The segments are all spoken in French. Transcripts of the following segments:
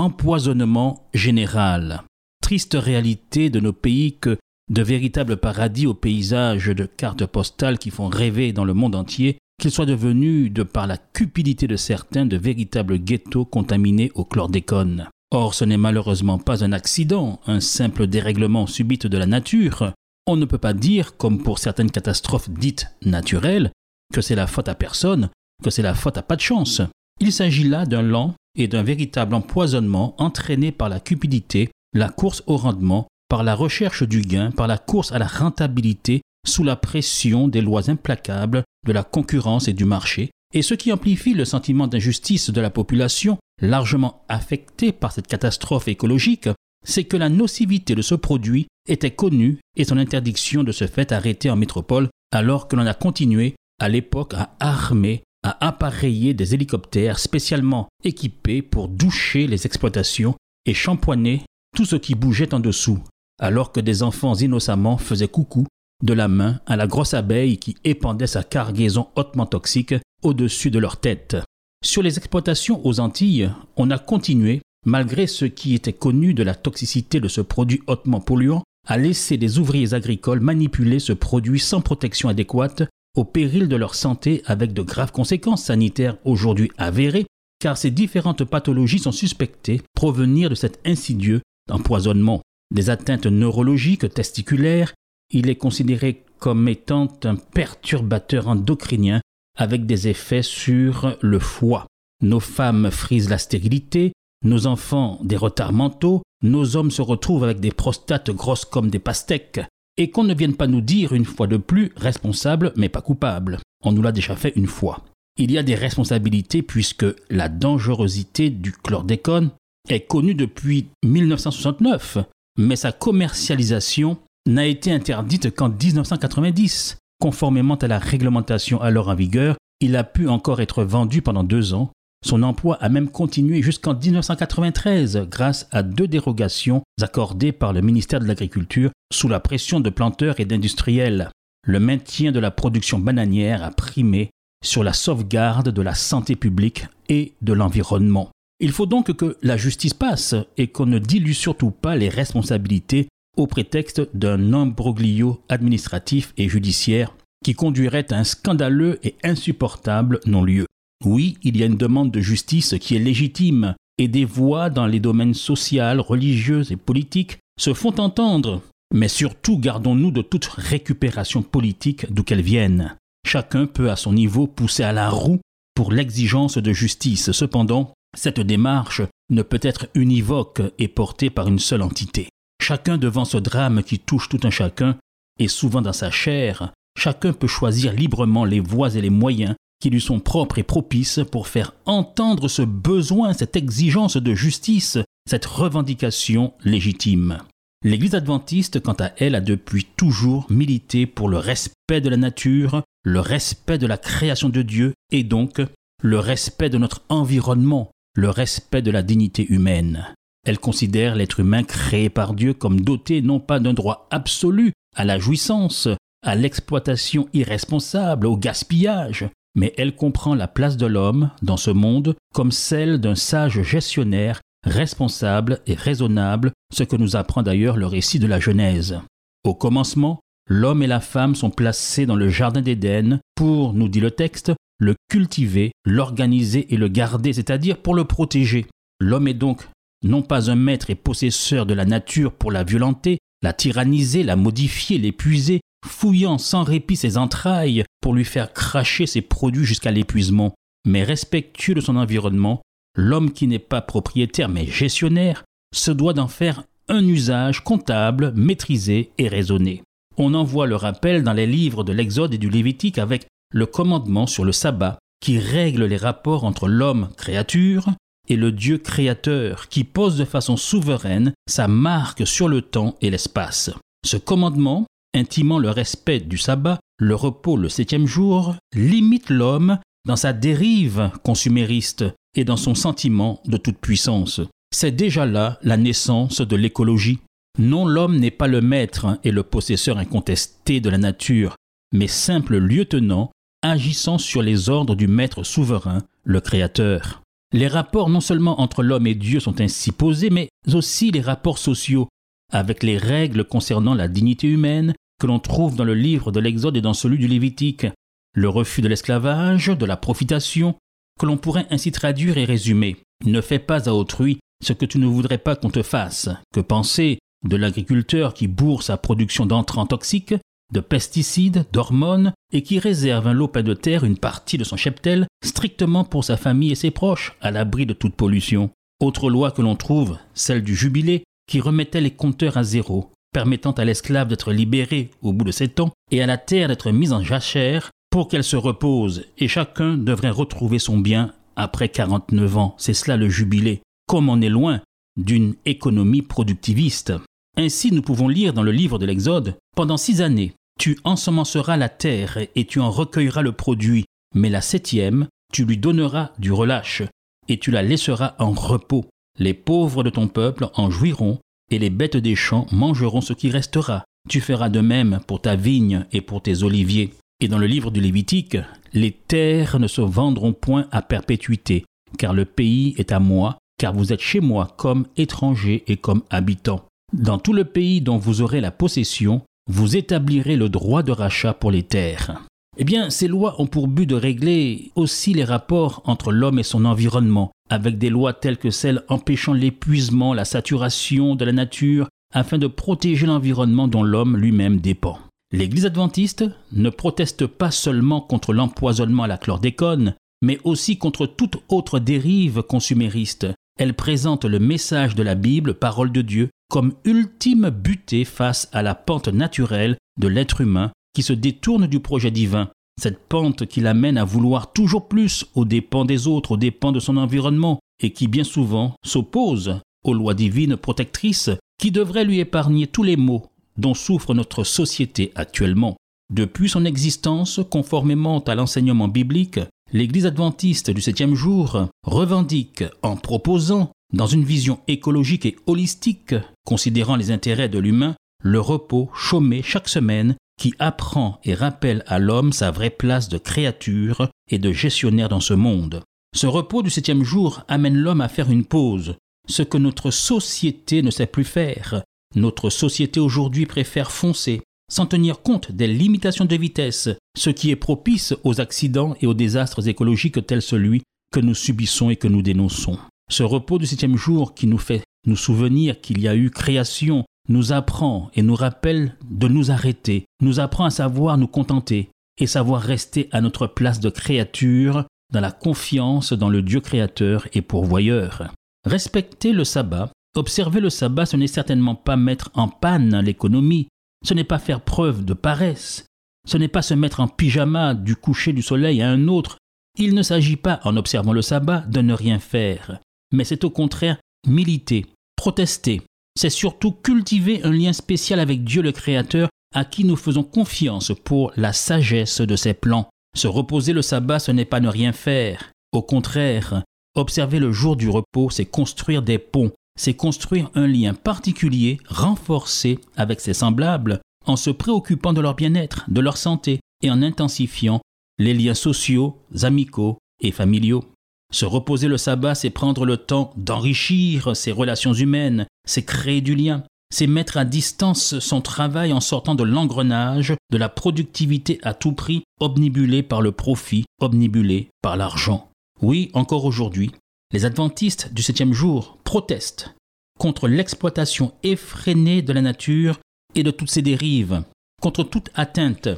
Empoisonnement général. Triste réalité de nos pays que de véritables paradis aux paysages de cartes postales qui font rêver dans le monde entier, qu'ils soient devenus, de par la cupidité de certains, de véritables ghettos contaminés au chlordécone. Or, ce n'est malheureusement pas un accident, un simple dérèglement subit de la nature. On ne peut pas dire, comme pour certaines catastrophes dites naturelles, que c'est la faute à personne, que c'est la faute à pas de chance. Il s'agit là d'un lent et d'un véritable empoisonnement entraîné par la cupidité, la course au rendement, par la recherche du gain, par la course à la rentabilité, sous la pression des lois implacables de la concurrence et du marché, et ce qui amplifie le sentiment d'injustice de la population, largement affectée par cette catastrophe écologique, c'est que la nocivité de ce produit était connue et son interdiction de ce fait arrêtée en métropole, alors que l'on a continué à l'époque à armer, à appareiller des hélicoptères spécialement équipés pour doucher les exploitations et shampoigner tout ce qui bougeait en dessous, alors que des enfants innocemment faisaient coucou de la main à la grosse abeille qui épandait sa cargaison hautement toxique au-dessus de leur tête. Sur les exploitations aux Antilles, on a continué, malgré ce qui était connu de la toxicité de ce produit hautement polluant, à laisser des ouvriers agricoles manipuler ce produit sans protection adéquate, au péril de leur santé avec de graves conséquences sanitaires aujourd'hui avérées, car ces différentes pathologies sont suspectées provenir de cet insidieux empoisonnement. Des atteintes neurologiques testiculaires, il est considéré comme étant un perturbateur endocrinien avec des effets sur le foie. Nos femmes frisent la stérilité, nos enfants des retards mentaux, nos hommes se retrouvent avec des prostates grosses comme des pastèques, et qu'on ne vienne pas nous dire une fois de plus responsable mais pas coupable. On nous l'a déjà fait une fois. Il y a des responsabilités puisque la dangerosité du chlordécone est connue depuis 1969, mais sa commercialisation n'a été interdite qu'en 1990. Conformément à la réglementation alors en vigueur, il a pu encore être vendu pendant deux ans. Son emploi a même continué jusqu'en 1993 grâce à deux dérogations accordées par le ministère de l'Agriculture sous la pression de planteurs et d'industriels. Le maintien de la production bananière a primé sur la sauvegarde de la santé publique et de l'environnement. Il faut donc que la justice passe et qu'on ne dilue surtout pas les responsabilités au prétexte d'un imbroglio administratif et judiciaire qui conduirait à un scandaleux et insupportable non-lieu. Oui, il y a une demande de justice qui est légitime, et des voix dans les domaines social, religieux et politiques se font entendre, mais surtout gardons-nous de toute récupération politique d'où qu'elle vienne. Chacun peut à son niveau pousser à la roue pour l'exigence de justice. Cependant, cette démarche ne peut être univoque et portée par une seule entité. Chacun devant ce drame qui touche tout un chacun, et souvent dans sa chair, chacun peut choisir librement les voies et les moyens qui lui sont propres et propices pour faire entendre ce besoin, cette exigence de justice, cette revendication légitime. L'Église adventiste, quant à elle, a depuis toujours milité pour le respect de la nature, le respect de la création de Dieu et donc le respect de notre environnement, le respect de la dignité humaine. Elle considère l'être humain créé par Dieu comme doté non pas d'un droit absolu à la jouissance, à l'exploitation irresponsable, au gaspillage, mais elle comprend la place de l'homme dans ce monde comme celle d'un sage gestionnaire responsable et raisonnable, ce que nous apprend d'ailleurs le récit de la Genèse. Au commencement, l'homme et la femme sont placés dans le Jardin d'Éden pour, nous dit le texte, le cultiver, l'organiser et le garder, c'est-à-dire pour le protéger. L'homme est donc non pas un maître et possesseur de la nature pour la violenter, la tyranniser, la modifier, l'épuiser, fouillant sans répit ses entrailles pour lui faire cracher ses produits jusqu'à l'épuisement, mais respectueux de son environnement, l'homme qui n'est pas propriétaire mais gestionnaire se doit d'en faire un usage comptable, maîtrisé et raisonné. On en voit le rappel dans les livres de l'Exode et du Lévitique avec le commandement sur le sabbat qui règle les rapports entre l'homme créature est le Dieu créateur qui pose de façon souveraine sa marque sur le temps et l'espace. Ce commandement, intimant le respect du sabbat, le repos le septième jour, limite l'homme dans sa dérive consumériste et dans son sentiment de toute puissance. C'est déjà là la naissance de l'écologie. Non, l'homme n'est pas le maître et le possesseur incontesté de la nature, mais simple lieutenant agissant sur les ordres du maître souverain, le Créateur. Les rapports non seulement entre l'homme et Dieu sont ainsi posés, mais aussi les rapports sociaux, avec les règles concernant la dignité humaine que l'on trouve dans le livre de l'Exode et dans celui du Lévitique, le refus de l'esclavage, de la profitation, que l'on pourrait ainsi traduire et résumer. Ne fais pas à autrui ce que tu ne voudrais pas qu'on te fasse. Que penser de l'agriculteur qui bourre sa production d'entrants toxiques, de pesticides, d'hormones, et qui réserve un lopin de terre une partie de son cheptel strictement pour sa famille et ses proches, à l'abri de toute pollution? Autre loi que l'on trouve, celle du jubilé, qui remettait les compteurs à zéro, permettant à l'esclave d'être libéré au bout de sept ans et à la terre d'être mise en jachère pour qu'elle se repose, et chacun devrait retrouver son bien après 49 ans. C'est cela le jubilé. Comme on est loin d'une économie productiviste. Ainsi, nous pouvons lire dans le livre de l'Exode, Pendant six années, tu ensemenceras la terre et tu en recueilleras le produit, mais la septième, tu lui donneras du relâche, et tu la laisseras en repos. Les pauvres de ton peuple en jouiront, et les bêtes des champs mangeront ce qui restera. Tu feras de même pour ta vigne et pour tes oliviers. Et dans le livre du Lévitique, les terres ne se vendront point à perpétuité, car le pays est à moi, car vous êtes chez moi comme étrangers et comme habitants. Dans tout le pays dont vous aurez la possession, vous établirez le droit de rachat pour les terres. Eh bien, ces lois ont pour but de régler aussi les rapports entre l'homme et son environnement, avec des lois telles que celles empêchant l'épuisement, la saturation de la nature, afin de protéger l'environnement dont l'homme lui-même dépend. L'Église adventiste ne proteste pas seulement contre l'empoisonnement à la chlordécone, mais aussi contre toute autre dérive consumériste. Elle présente le message de la Bible, parole de Dieu, comme ultime butée face à la pente naturelle de l'être humain qui se détourne du projet divin, cette pente qui l'amène à vouloir toujours plus aux dépens des autres, aux dépens de son environnement, et qui bien souvent s'oppose aux lois divines protectrices qui devraient lui épargner tous les maux dont souffre notre société actuellement. Depuis son existence, conformément à l'enseignement biblique, l'Église adventiste du septième jour revendique, en proposant, dans une vision écologique et holistique, considérant les intérêts de l'humain, le repos chômé chaque semaine qui apprend et rappelle à l'homme sa vraie place de créature et de gestionnaire dans ce monde. Ce repos du septième jour amène l'homme à faire une pause, ce que notre société ne sait plus faire, notre société aujourd'hui préfère foncer sans tenir compte des limitations de vitesse, ce qui est propice aux accidents et aux désastres écologiques tels celui que nous subissons et que nous dénonçons. Ce repos du septième jour qui nous fait nous souvenir qu'il y a eu création, nous apprend et nous rappelle de nous arrêter, nous apprend à savoir nous contenter et savoir rester à notre place de créature dans la confiance dans le Dieu créateur et pourvoyeur. Respecter le sabbat Observer le sabbat, ce n'est certainement pas mettre en panne l'économie, ce n'est pas faire preuve de paresse, ce n'est pas se mettre en pyjama du coucher du soleil à un autre. Il ne s'agit pas, en observant le sabbat, de ne rien faire, mais c'est au contraire militer, protester. C'est surtout cultiver un lien spécial avec Dieu le Créateur à qui nous faisons confiance pour la sagesse de ses plans. Se reposer le sabbat, ce n'est pas ne rien faire. Au contraire, observer le jour du repos, c'est construire des ponts, c'est construire un lien particulier, renforcé avec ses semblables, en se préoccupant de leur bien-être, de leur santé, et en intensifiant les liens sociaux, amicaux et familiaux. Se reposer le sabbat, c'est prendre le temps d'enrichir ses relations humaines, c'est créer du lien, c'est mettre à distance son travail en sortant de l'engrenage de la productivité à tout prix, obnibulée par le profit, obnibulée par l'argent. Oui, encore aujourd'hui, les adventistes du septième jour protestent contre l'exploitation effrénée de la nature et de toutes ses dérives, contre toute atteinte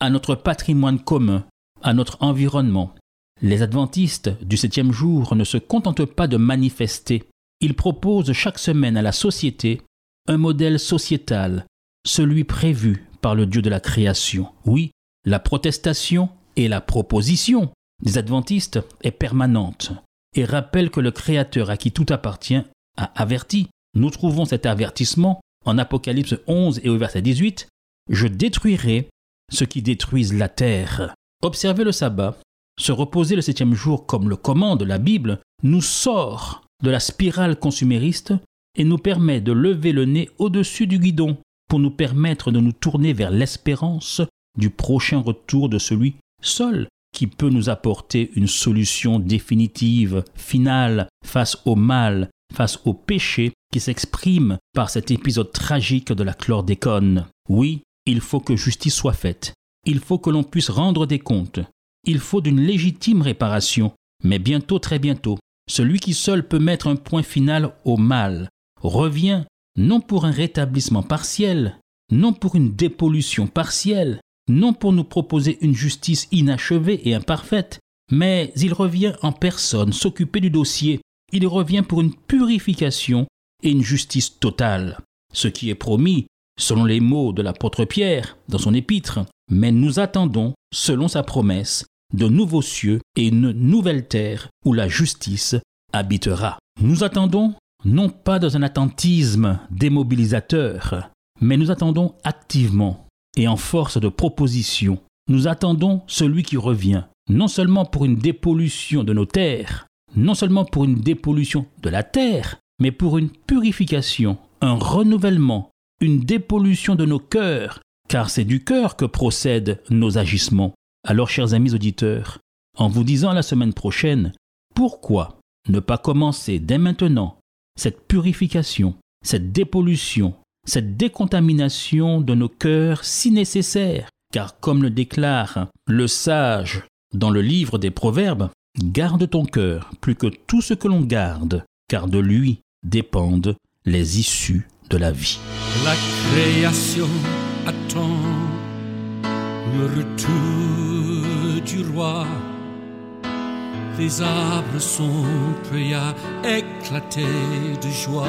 à notre patrimoine commun, à notre environnement. Les adventistes du septième jour ne se contentent pas de manifester, ils proposent chaque semaine à la société un modèle sociétal, celui prévu par le Dieu de la création. Oui, la protestation et la proposition des adventistes est permanente. Et rappelle que le Créateur à qui tout appartient a averti. Nous trouvons cet avertissement en Apocalypse 11 et au verset 18. Je détruirai ceux qui détruisent la terre. Observer le sabbat, se reposer le septième jour comme le commande la Bible, nous sort de la spirale consumériste et nous permet de lever le nez au-dessus du guidon pour nous permettre de nous tourner vers l'espérance du prochain retour de celui seul qui peut nous apporter une solution définitive, finale, face au mal, face au péché qui s'exprime par cet épisode tragique de la chlordécone. Oui, il faut que justice soit faite. Il faut que l'on puisse rendre des comptes. Il faut d'une légitime réparation. Mais bientôt, très bientôt, celui qui seul peut mettre un point final au mal revient non pour un rétablissement partiel, non pour une dépollution partielle, non pour nous proposer une justice inachevée et imparfaite, mais il revient en personne s'occuper du dossier, il revient pour une purification et une justice totale. Ce qui est promis, selon les mots de l'apôtre Pierre dans son épître, mais nous attendons, selon sa promesse, de nouveaux cieux et une nouvelle terre où la justice habitera. Nous attendons non pas dans un attentisme démobilisateur, mais nous attendons activement et en force de proposition. Nous attendons celui qui revient, non seulement pour une dépollution de nos terres, non seulement pour une dépollution de la terre, mais pour une purification, un renouvellement, une dépollution de nos cœurs, car c'est du cœur que procèdent nos agissements. Alors, chers amis auditeurs, en vous disant la semaine prochaine, pourquoi ne pas commencer dès maintenant cette purification, cette dépollution, cette décontamination de nos cœurs si nécessaire, car comme le déclare le sage dans le livre des Proverbes, garde ton cœur plus que tout ce que l'on garde, car de lui dépendent les issues de la vie. La création attend le retour du roi. Les arbres sont prêts à éclater de joie.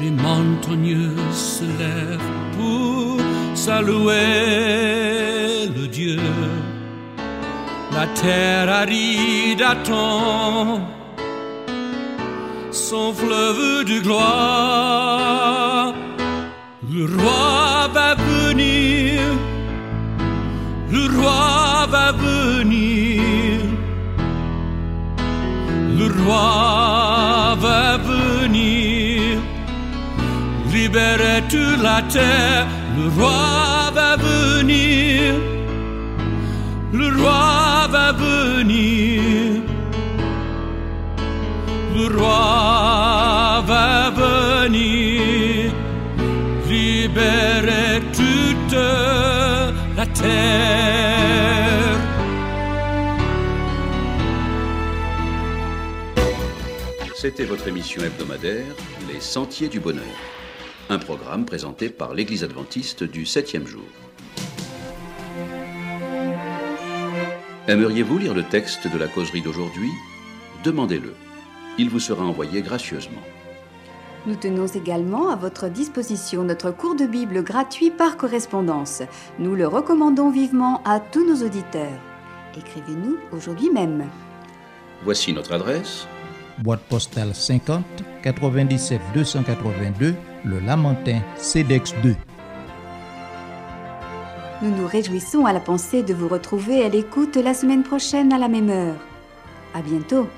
Les montagnes se lèvent pour saluer le Dieu. La terre aride attend son fleuve de gloire. Le roi va venir, le roi va venir, le roi libérer toute la terre, le roi va venir, le roi va venir. Le roi va venir. Libérer toute la terre. C'était votre émission hebdomadaire Les Sentiers du Bonheur, un programme présenté par l'Église adventiste du septième jour. Aimeriez-vous lire le texte de la causerie d'aujourd'hui? Demandez-le. Il vous sera envoyé gracieusement. Nous tenons également à votre disposition notre cours de Bible gratuit par correspondance. Nous le recommandons vivement à tous nos auditeurs. Écrivez-nous aujourd'hui même. Voici notre adresse. Boîte postale 50 97 282 Le Lamentin CEDEX 2. Nous nous réjouissons à la pensée de vous retrouver à l'écoute la semaine prochaine à la même heure. À bientôt.